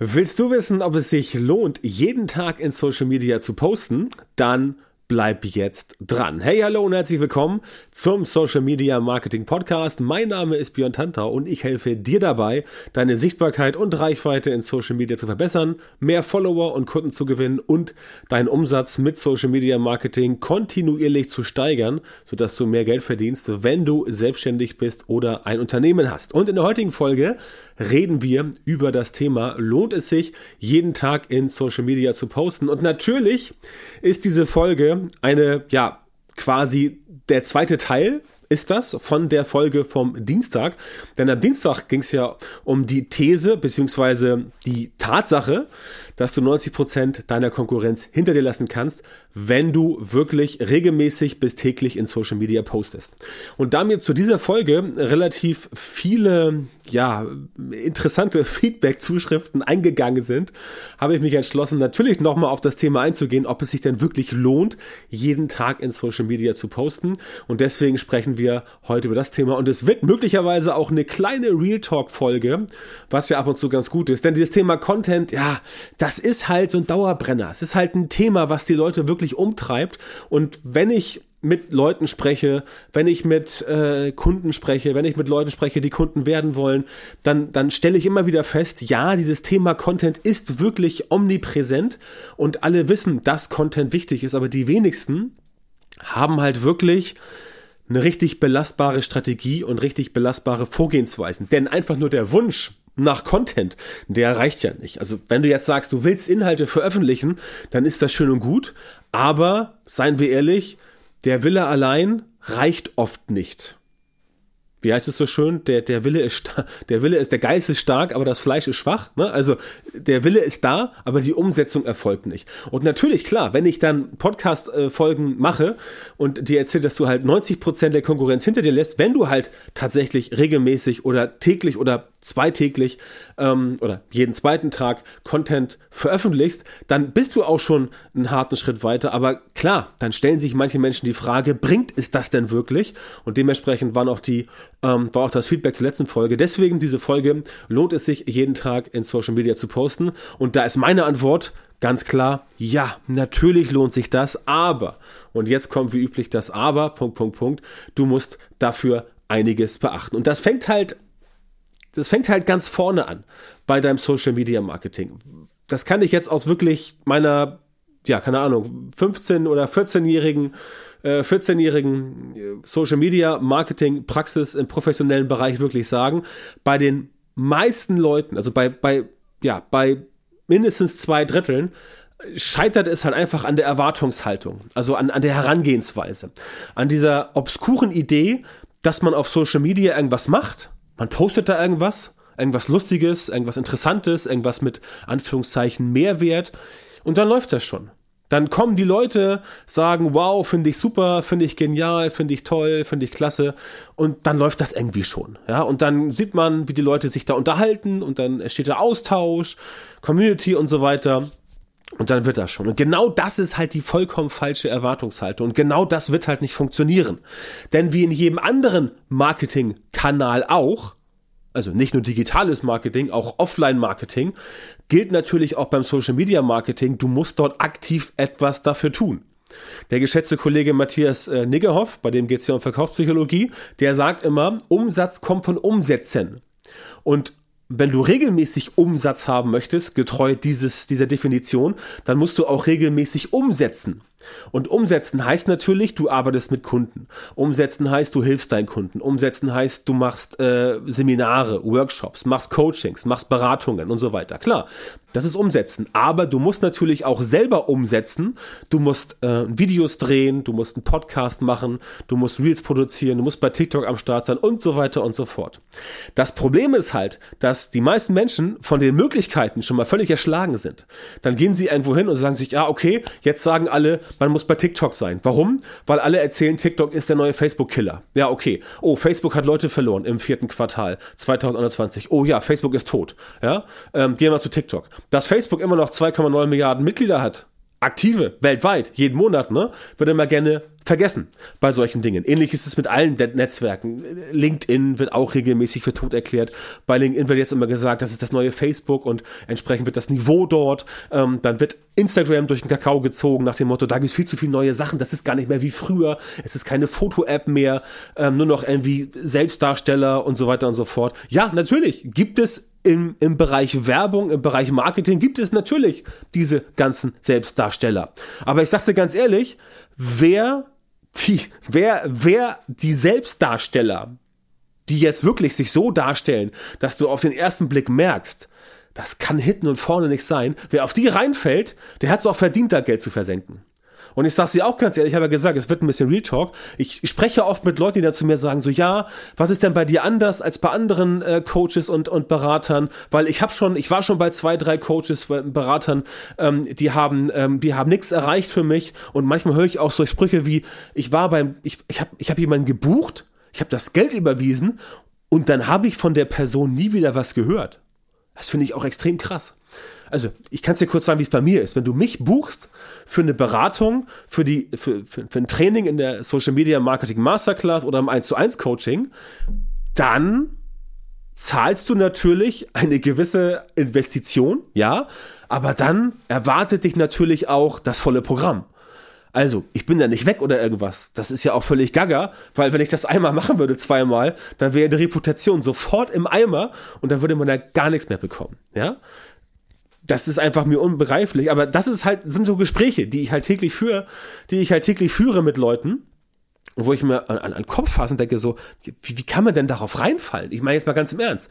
Willst du wissen, ob es sich lohnt, jeden Tag in Social Media zu posten? Dann bleib jetzt dran. Hey, hallo und herzlich willkommen zum Social Media Marketing Podcast. Mein Name ist Björn Tantau und ich helfe dir dabei, deine Sichtbarkeit und Reichweite in Social Media zu verbessern, mehr Follower und Kunden zu gewinnen und deinen Umsatz mit Social Media Marketing kontinuierlich zu steigern, sodass du mehr Geld verdienst, wenn du selbstständig bist oder ein Unternehmen hast. Und in der heutigen Folge reden wir über das Thema, lohnt es sich, jeden Tag in Social Media zu posten? Und natürlich ist diese Folge eine, ja, quasi der zweite Teil ist das von der Folge vom Dienstag. Denn am Dienstag ging es ja um die These beziehungsweise die Tatsache, dass du 90 Prozent deiner Konkurrenz hinter dir lassen kannst, wenn du wirklich regelmäßig bis täglich in Social Media postest. Und da mir zu dieser Folge relativ viele, ja, interessante Feedback-Zuschriften eingegangen sind, habe ich mich entschlossen, natürlich nochmal auf das Thema einzugehen, ob es sich denn wirklich lohnt, jeden Tag in Social Media zu posten. Und deswegen sprechen wir heute über das Thema. Und es wird möglicherweise auch eine kleine Real Talk-Folge, was ja ab und zu ganz gut ist. Denn dieses Thema Content, ja, das das ist halt so ein Dauerbrenner. Es ist halt ein Thema, was die Leute wirklich umtreibt. Und wenn ich mit Leuten spreche, wenn ich mit äh, Kunden spreche, wenn ich mit Leuten spreche, die Kunden werden wollen, dann, dann stelle ich immer wieder fest, ja, dieses Thema Content ist wirklich omnipräsent und alle wissen, dass Content wichtig ist, aber die wenigsten haben halt wirklich eine richtig belastbare Strategie und richtig belastbare Vorgehensweisen. Denn einfach nur der Wunsch, nach Content, der reicht ja nicht. Also wenn du jetzt sagst, du willst Inhalte veröffentlichen, dann ist das schön und gut, aber seien wir ehrlich, der Wille allein reicht oft nicht wie heißt es so schön, der, der Wille ist, der Wille ist, der Geist ist stark, aber das Fleisch ist schwach, ne? Also, der Wille ist da, aber die Umsetzung erfolgt nicht. Und natürlich, klar, wenn ich dann Podcast-Folgen mache und dir erzähle, dass du halt 90 Prozent der Konkurrenz hinter dir lässt, wenn du halt tatsächlich regelmäßig oder täglich oder zweitäglich ähm, oder jeden zweiten Tag Content veröffentlichst, dann bist du auch schon einen harten Schritt weiter. Aber klar, dann stellen sich manche Menschen die Frage, bringt es das denn wirklich? Und dementsprechend waren auch die, ähm, war auch das Feedback zur letzten Folge. Deswegen diese Folge lohnt es sich, jeden Tag in Social Media zu posten. Und da ist meine Antwort ganz klar, ja, natürlich lohnt sich das, aber, und jetzt kommt wie üblich das Aber, Punkt, Punkt, Punkt, du musst dafür einiges beachten. Und das fängt halt das fängt halt ganz vorne an bei deinem Social Media Marketing. Das kann ich jetzt aus wirklich meiner, ja, keine Ahnung, 15 oder 14-jährigen, äh, 14-jährigen äh, Social Media Marketing Praxis im professionellen Bereich wirklich sagen. Bei den meisten Leuten, also bei, bei, ja, bei mindestens zwei Dritteln, scheitert es halt einfach an der Erwartungshaltung, also an, an der Herangehensweise, an dieser obskuren Idee, dass man auf Social Media irgendwas macht man postet da irgendwas, irgendwas Lustiges, irgendwas Interessantes, irgendwas mit Anführungszeichen Mehrwert und dann läuft das schon. Dann kommen die Leute, sagen, wow, finde ich super, finde ich genial, finde ich toll, finde ich klasse. Und dann läuft das irgendwie schon. Ja, und dann sieht man, wie die Leute sich da unterhalten und dann entsteht der Austausch, Community und so weiter. Und dann wird das schon. Und genau das ist halt die vollkommen falsche Erwartungshaltung. Und genau das wird halt nicht funktionieren. Denn wie in jedem anderen Marketingkanal auch, also nicht nur digitales Marketing, auch Offline-Marketing, gilt natürlich auch beim Social-Media-Marketing, du musst dort aktiv etwas dafür tun. Der geschätzte Kollege Matthias äh, Niggerhoff, bei dem geht es ja um Verkaufspsychologie, der sagt immer, Umsatz kommt von Umsätzen. Und wenn du regelmäßig Umsatz haben möchtest, getreu dieses, dieser Definition, dann musst du auch regelmäßig umsetzen. Und umsetzen heißt natürlich, du arbeitest mit Kunden. Umsetzen heißt, du hilfst deinen Kunden. Umsetzen heißt, du machst äh, Seminare, Workshops, machst Coachings, machst Beratungen und so weiter. Klar, das ist Umsetzen. Aber du musst natürlich auch selber umsetzen. Du musst äh, Videos drehen, du musst einen Podcast machen, du musst Reels produzieren, du musst bei TikTok am Start sein und so weiter und so fort. Das Problem ist halt, dass die meisten Menschen von den Möglichkeiten schon mal völlig erschlagen sind. Dann gehen sie irgendwo hin und sagen sich, ja, okay, jetzt sagen alle, man muss bei TikTok sein. Warum? Weil alle erzählen, TikTok ist der neue Facebook-Killer. Ja, okay. Oh, Facebook hat Leute verloren im vierten Quartal 2021. Oh ja, Facebook ist tot. Ja, ähm, gehen wir zu TikTok. Dass Facebook immer noch 2,9 Milliarden Mitglieder hat, aktive, weltweit, jeden Monat, ne, wird immer gerne vergessen bei solchen Dingen. Ähnlich ist es mit allen Netzwerken. LinkedIn wird auch regelmäßig für tot erklärt. Bei LinkedIn wird jetzt immer gesagt, das ist das neue Facebook und entsprechend wird das Niveau dort. Ähm, dann wird Instagram durch den Kakao gezogen nach dem Motto, da gibt es viel zu viele neue Sachen, das ist gar nicht mehr wie früher, es ist keine Foto-App mehr, ähm, nur noch irgendwie Selbstdarsteller und so weiter und so fort. Ja, natürlich gibt es im, im Bereich Werbung, im Bereich Marketing gibt es natürlich diese ganzen Selbstdarsteller. Aber ich sag's dir ganz ehrlich, wer die, wer, wer die Selbstdarsteller, die jetzt wirklich sich so darstellen, dass du auf den ersten Blick merkst, das kann hinten und vorne nicht sein. Wer auf die reinfällt, der hat es auch verdient, da Geld zu versenken. Und ich sage sie auch ganz ehrlich, ich habe ja gesagt, es wird ein bisschen Real Talk. Ich spreche oft mit Leuten, die dann zu mir sagen, so ja, was ist denn bei dir anders als bei anderen äh, Coaches und, und Beratern? Weil ich habe schon, ich war schon bei zwei, drei Coaches, Beratern, ähm, die haben, ähm, die haben nichts erreicht für mich. Und manchmal höre ich auch so Sprüche wie, ich war beim, ich, ich habe ich hab jemanden gebucht, ich habe das Geld überwiesen und dann habe ich von der Person nie wieder was gehört. Das finde ich auch extrem krass. Also, ich kann es dir kurz sagen, wie es bei mir ist. Wenn du mich buchst für eine Beratung, für, die, für, für, für ein Training in der Social Media Marketing Masterclass oder im 1 zu 1 Coaching, dann zahlst du natürlich eine gewisse Investition, ja, aber dann erwartet dich natürlich auch das volle Programm. Also, ich bin da nicht weg oder irgendwas. Das ist ja auch völlig gaga, weil wenn ich das einmal machen würde, zweimal, dann wäre die Reputation sofort im Eimer und dann würde man da gar nichts mehr bekommen. Ja? Das ist einfach mir unbegreiflich. Aber das ist halt, sind so Gespräche, die ich halt täglich führe, die ich halt täglich führe mit Leuten. Wo ich mir an, an den Kopf fasse und denke so, wie, wie kann man denn darauf reinfallen? Ich meine jetzt mal ganz im Ernst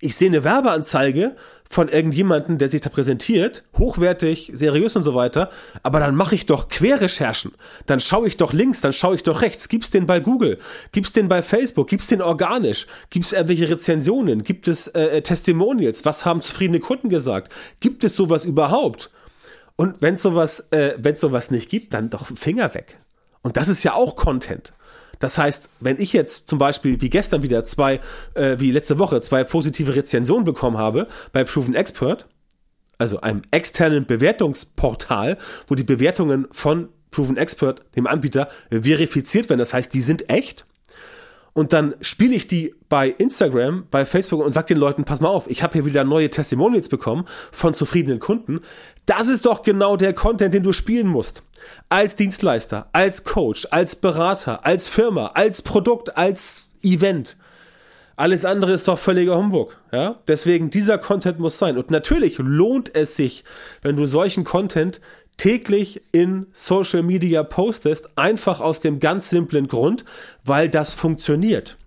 ich sehe eine Werbeanzeige von irgendjemanden, der sich da präsentiert, hochwertig, seriös und so weiter, aber dann mache ich doch Querrecherchen. Dann schaue ich doch links, dann schaue ich doch rechts. Gibt's den bei Google? Gibt's den bei Facebook? Gibt's den organisch? Gibt's irgendwelche Rezensionen? Gibt es äh, äh, Testimonials? Was haben zufriedene Kunden gesagt? Gibt es sowas überhaupt? Und wenn sowas, äh, wenn sowas nicht gibt, dann doch Finger weg. Und das ist ja auch Content. Das heißt, wenn ich jetzt zum Beispiel wie gestern wieder zwei, äh, wie letzte Woche zwei positive Rezensionen bekommen habe bei Proven Expert, also einem externen Bewertungsportal, wo die Bewertungen von Proven Expert, dem Anbieter, verifiziert werden. Das heißt, die sind echt und dann spiele ich die bei Instagram, bei Facebook und sag den Leuten, pass mal auf, ich habe hier wieder neue Testimonials bekommen von zufriedenen Kunden. Das ist doch genau der Content, den du spielen musst. Als Dienstleister, als Coach, als Berater, als Firma, als Produkt, als Event. Alles andere ist doch völliger Humbug, ja? Deswegen dieser Content muss sein und natürlich lohnt es sich, wenn du solchen Content täglich in Social Media postest, einfach aus dem ganz simplen Grund, weil das funktioniert.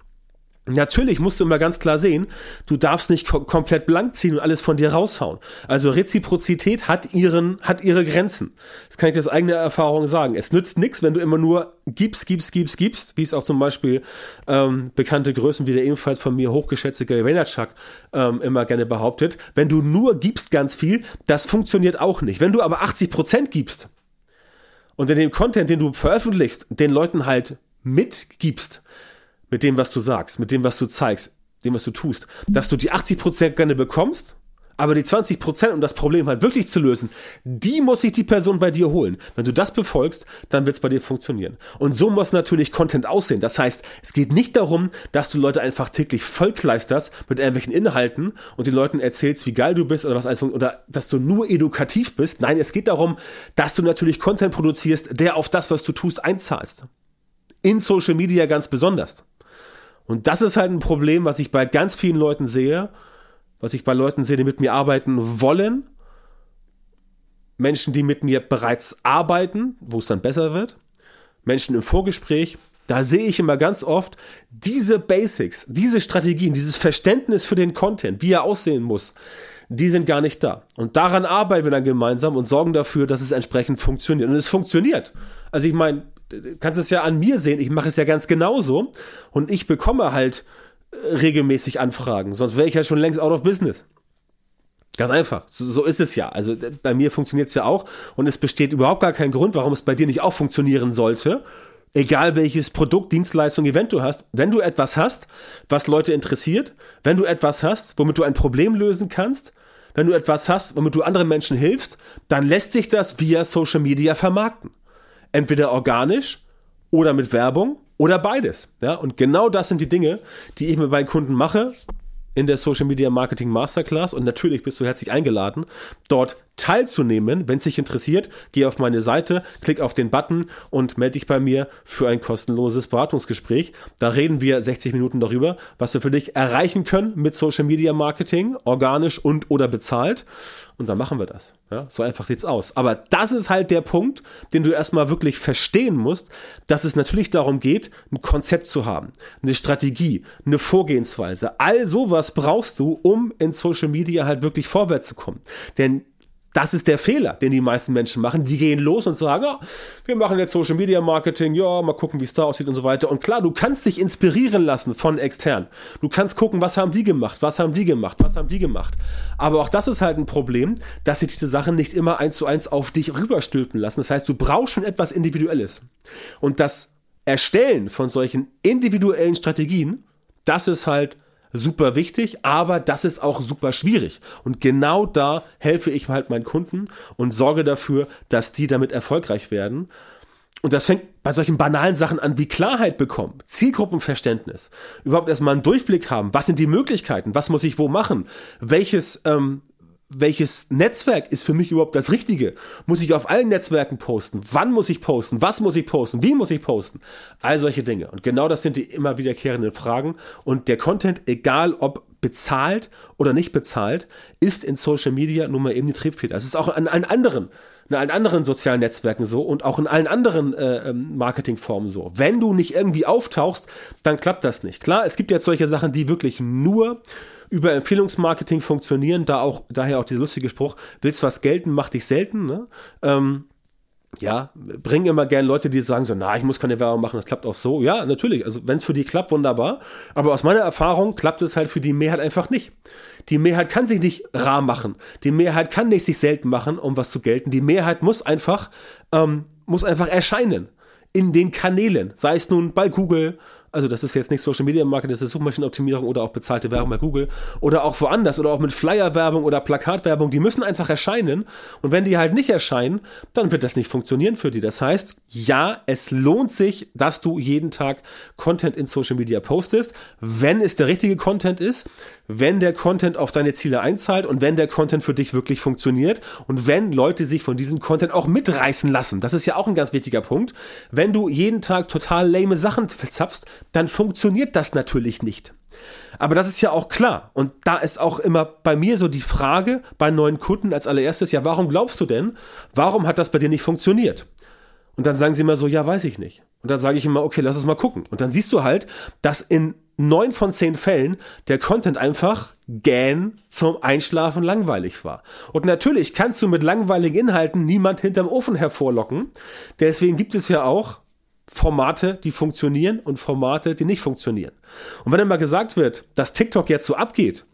Natürlich musst du immer ganz klar sehen, du darfst nicht kom komplett blank ziehen und alles von dir raushauen. Also Reziprozität hat ihren, hat ihre Grenzen. Das kann ich aus eigener Erfahrung sagen. Es nützt nichts, wenn du immer nur gibst, gibst, gibst, gibst, wie es auch zum Beispiel ähm, bekannte Größen wie der ebenfalls von mir hochgeschätzte Gary Vaynerchuk ähm, immer gerne behauptet. Wenn du nur gibst ganz viel, das funktioniert auch nicht. Wenn du aber 80 Prozent gibst und in dem Content, den du veröffentlichst, den Leuten halt mitgibst, mit dem, was du sagst, mit dem, was du zeigst, dem, was du tust, dass du die 80% gerne bekommst, aber die 20%, um das Problem halt wirklich zu lösen, die muss sich die Person bei dir holen. Wenn du das befolgst, dann wird es bei dir funktionieren. Und so muss natürlich Content aussehen. Das heißt, es geht nicht darum, dass du Leute einfach täglich vollkleisterst mit irgendwelchen Inhalten und den Leuten erzählst, wie geil du bist oder was alles oder dass du nur edukativ bist. Nein, es geht darum, dass du natürlich Content produzierst, der auf das, was du tust, einzahlst. In Social Media ganz besonders. Und das ist halt ein Problem, was ich bei ganz vielen Leuten sehe, was ich bei Leuten sehe, die mit mir arbeiten wollen. Menschen, die mit mir bereits arbeiten, wo es dann besser wird. Menschen im Vorgespräch. Da sehe ich immer ganz oft diese Basics, diese Strategien, dieses Verständnis für den Content, wie er aussehen muss, die sind gar nicht da. Und daran arbeiten wir dann gemeinsam und sorgen dafür, dass es entsprechend funktioniert. Und es funktioniert. Also ich meine, kannst es ja an mir sehen, ich mache es ja ganz genauso und ich bekomme halt äh, regelmäßig Anfragen, sonst wäre ich ja schon längst out of business. Ganz einfach. So, so ist es ja. Also bei mir funktioniert es ja auch und es besteht überhaupt gar kein Grund, warum es bei dir nicht auch funktionieren sollte. Egal welches Produkt, Dienstleistung, Event du hast, wenn du etwas hast, was Leute interessiert, wenn du etwas hast, womit du ein Problem lösen kannst, wenn du etwas hast, womit du anderen Menschen hilfst, dann lässt sich das via Social Media vermarkten entweder organisch oder mit Werbung oder beides. Ja, und genau das sind die Dinge, die ich mit meinen Kunden mache in der Social Media Marketing Masterclass und natürlich bist du herzlich eingeladen, dort teilzunehmen. Wenn es dich interessiert, geh auf meine Seite, klick auf den Button und melde dich bei mir für ein kostenloses Beratungsgespräch. Da reden wir 60 Minuten darüber, was wir für dich erreichen können mit Social Media Marketing, organisch und oder bezahlt. Und dann machen wir das. Ja, so einfach sieht's aus. Aber das ist halt der Punkt, den du erstmal wirklich verstehen musst, dass es natürlich darum geht, ein Konzept zu haben, eine Strategie, eine Vorgehensweise. All sowas brauchst du, um in Social Media halt wirklich vorwärts zu kommen. Denn das ist der Fehler, den die meisten Menschen machen. Die gehen los und sagen, ja, wir machen jetzt Social Media Marketing, ja, mal gucken, wie es da aussieht und so weiter. Und klar, du kannst dich inspirieren lassen von extern. Du kannst gucken, was haben die gemacht, was haben die gemacht, was haben die gemacht. Aber auch das ist halt ein Problem, dass sich diese Sachen nicht immer eins zu eins auf dich rüberstülpen lassen. Das heißt, du brauchst schon etwas Individuelles. Und das Erstellen von solchen individuellen Strategien, das ist halt super wichtig, aber das ist auch super schwierig. Und genau da helfe ich halt meinen Kunden und sorge dafür, dass die damit erfolgreich werden. Und das fängt bei solchen banalen Sachen an wie Klarheit bekommen, Zielgruppenverständnis, überhaupt erstmal einen Durchblick haben, was sind die Möglichkeiten, was muss ich wo machen, welches, ähm, welches Netzwerk ist für mich überhaupt das Richtige? Muss ich auf allen Netzwerken posten? Wann muss ich posten? Was muss ich posten? Wie muss ich posten? All solche Dinge. Und genau das sind die immer wiederkehrenden Fragen. Und der Content, egal ob bezahlt oder nicht bezahlt, ist in Social Media nun mal eben die Triebfeder. Es ist auch an allen anderen in allen anderen sozialen Netzwerken so und auch in allen anderen äh, ähm, Marketingformen so. Wenn du nicht irgendwie auftauchst, dann klappt das nicht. Klar, es gibt jetzt solche Sachen, die wirklich nur über Empfehlungsmarketing funktionieren, da auch, daher auch dieser lustige Spruch, willst was gelten, mach dich selten, ne? Ähm, ja, bringen immer gern Leute, die sagen so, na, ich muss keine Werbung machen, das klappt auch so. Ja, natürlich, also wenn es für die klappt, wunderbar. Aber aus meiner Erfahrung klappt es halt für die Mehrheit einfach nicht. Die Mehrheit kann sich nicht rar machen. Die Mehrheit kann nicht sich selten machen, um was zu gelten. Die Mehrheit muss einfach, ähm, muss einfach erscheinen in den Kanälen, sei es nun bei Google, also das ist jetzt nicht Social Media Marketing, das ist Suchmaschinenoptimierung oder auch bezahlte Werbung bei Google oder auch woanders oder auch mit Flyer-Werbung oder Plakatwerbung, die müssen einfach erscheinen. Und wenn die halt nicht erscheinen, dann wird das nicht funktionieren für die. Das heißt, ja, es lohnt sich, dass du jeden Tag Content in Social Media postest, wenn es der richtige Content ist, wenn der Content auf deine Ziele einzahlt und wenn der Content für dich wirklich funktioniert und wenn Leute sich von diesem Content auch mitreißen lassen. Das ist ja auch ein ganz wichtiger Punkt. Wenn du jeden Tag total lame Sachen verzapfst, dann funktioniert das natürlich nicht. Aber das ist ja auch klar. Und da ist auch immer bei mir so die Frage bei neuen Kunden als allererstes, ja, warum glaubst du denn, warum hat das bei dir nicht funktioniert? Und dann sagen sie immer so, ja, weiß ich nicht. Und dann sage ich immer, okay, lass es mal gucken. Und dann siehst du halt, dass in neun von zehn Fällen der Content einfach gähn zum Einschlafen langweilig war. Und natürlich kannst du mit langweiligen Inhalten niemand hinterm Ofen hervorlocken. Deswegen gibt es ja auch Formate, die funktionieren und Formate, die nicht funktionieren. Und wenn mal gesagt wird, dass TikTok jetzt so abgeht,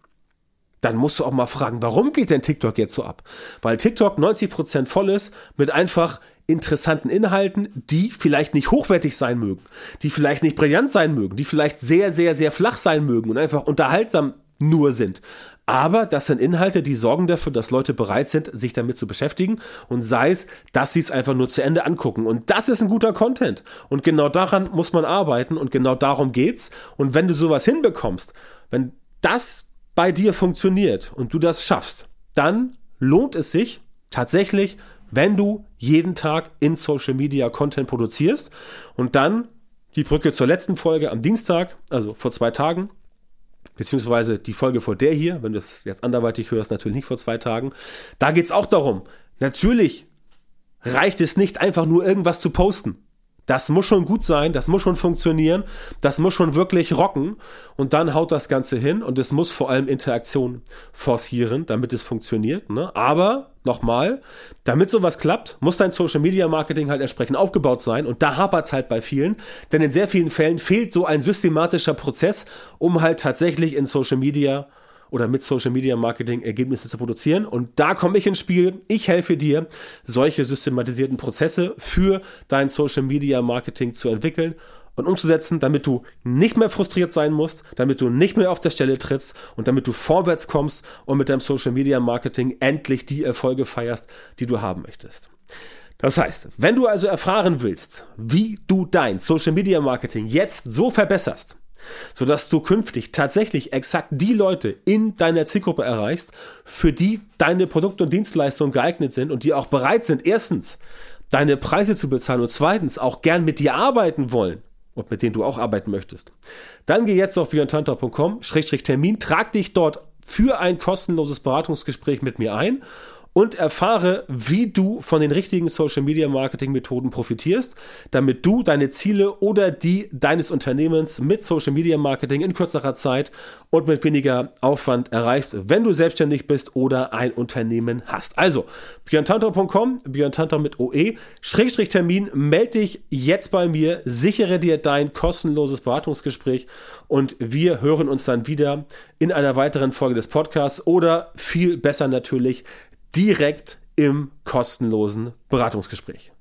dann musst du auch mal fragen, warum geht denn TikTok jetzt so ab? Weil TikTok 90% voll ist mit einfach interessanten Inhalten, die vielleicht nicht hochwertig sein mögen, die vielleicht nicht brillant sein mögen, die vielleicht sehr, sehr, sehr flach sein mögen und einfach unterhaltsam nur sind. Aber das sind Inhalte, die sorgen dafür, dass Leute bereit sind, sich damit zu beschäftigen und sei es, dass sie es einfach nur zu Ende angucken. Und das ist ein guter Content. Und genau daran muss man arbeiten und genau darum geht's. Und wenn du sowas hinbekommst, wenn das bei dir funktioniert und du das schaffst, dann lohnt es sich tatsächlich, wenn du jeden Tag in Social Media Content produzierst und dann die Brücke zur letzten Folge am Dienstag, also vor zwei Tagen, beziehungsweise die Folge vor der hier, wenn du es jetzt anderweitig hörst, natürlich nicht vor zwei Tagen. Da geht's auch darum. Natürlich reicht es nicht einfach nur irgendwas zu posten. Das muss schon gut sein, das muss schon funktionieren, das muss schon wirklich rocken und dann haut das Ganze hin und es muss vor allem Interaktion forcieren, damit es funktioniert. Ne? Aber nochmal, damit sowas klappt, muss dein Social Media Marketing halt entsprechend aufgebaut sein und da hapert es halt bei vielen, denn in sehr vielen Fällen fehlt so ein systematischer Prozess, um halt tatsächlich in Social Media oder mit Social Media Marketing Ergebnisse zu produzieren. Und da komme ich ins Spiel. Ich helfe dir, solche systematisierten Prozesse für dein Social Media Marketing zu entwickeln und umzusetzen, damit du nicht mehr frustriert sein musst, damit du nicht mehr auf der Stelle trittst und damit du vorwärts kommst und mit deinem Social Media Marketing endlich die Erfolge feierst, die du haben möchtest. Das heißt, wenn du also erfahren willst, wie du dein Social Media Marketing jetzt so verbesserst, sodass du künftig tatsächlich exakt die Leute in deiner Zielgruppe erreichst, für die deine Produkte und Dienstleistungen geeignet sind und die auch bereit sind, erstens deine Preise zu bezahlen und zweitens auch gern mit dir arbeiten wollen und mit denen du auch arbeiten möchtest, dann geh jetzt auf björntantau.com-termin, trag dich dort für ein kostenloses Beratungsgespräch mit mir ein und erfahre, wie du von den richtigen Social Media Marketing Methoden profitierst, damit du deine Ziele oder die deines Unternehmens mit Social Media Marketing in kürzerer Zeit und mit weniger Aufwand erreichst, wenn du selbstständig bist oder ein Unternehmen hast. Also, björntantor.com, björntantor mit OE, Schrägstrich Termin, melde dich jetzt bei mir, sichere dir dein kostenloses Beratungsgespräch und wir hören uns dann wieder in einer weiteren Folge des Podcasts oder viel besser natürlich direkt im kostenlosen Beratungsgespräch.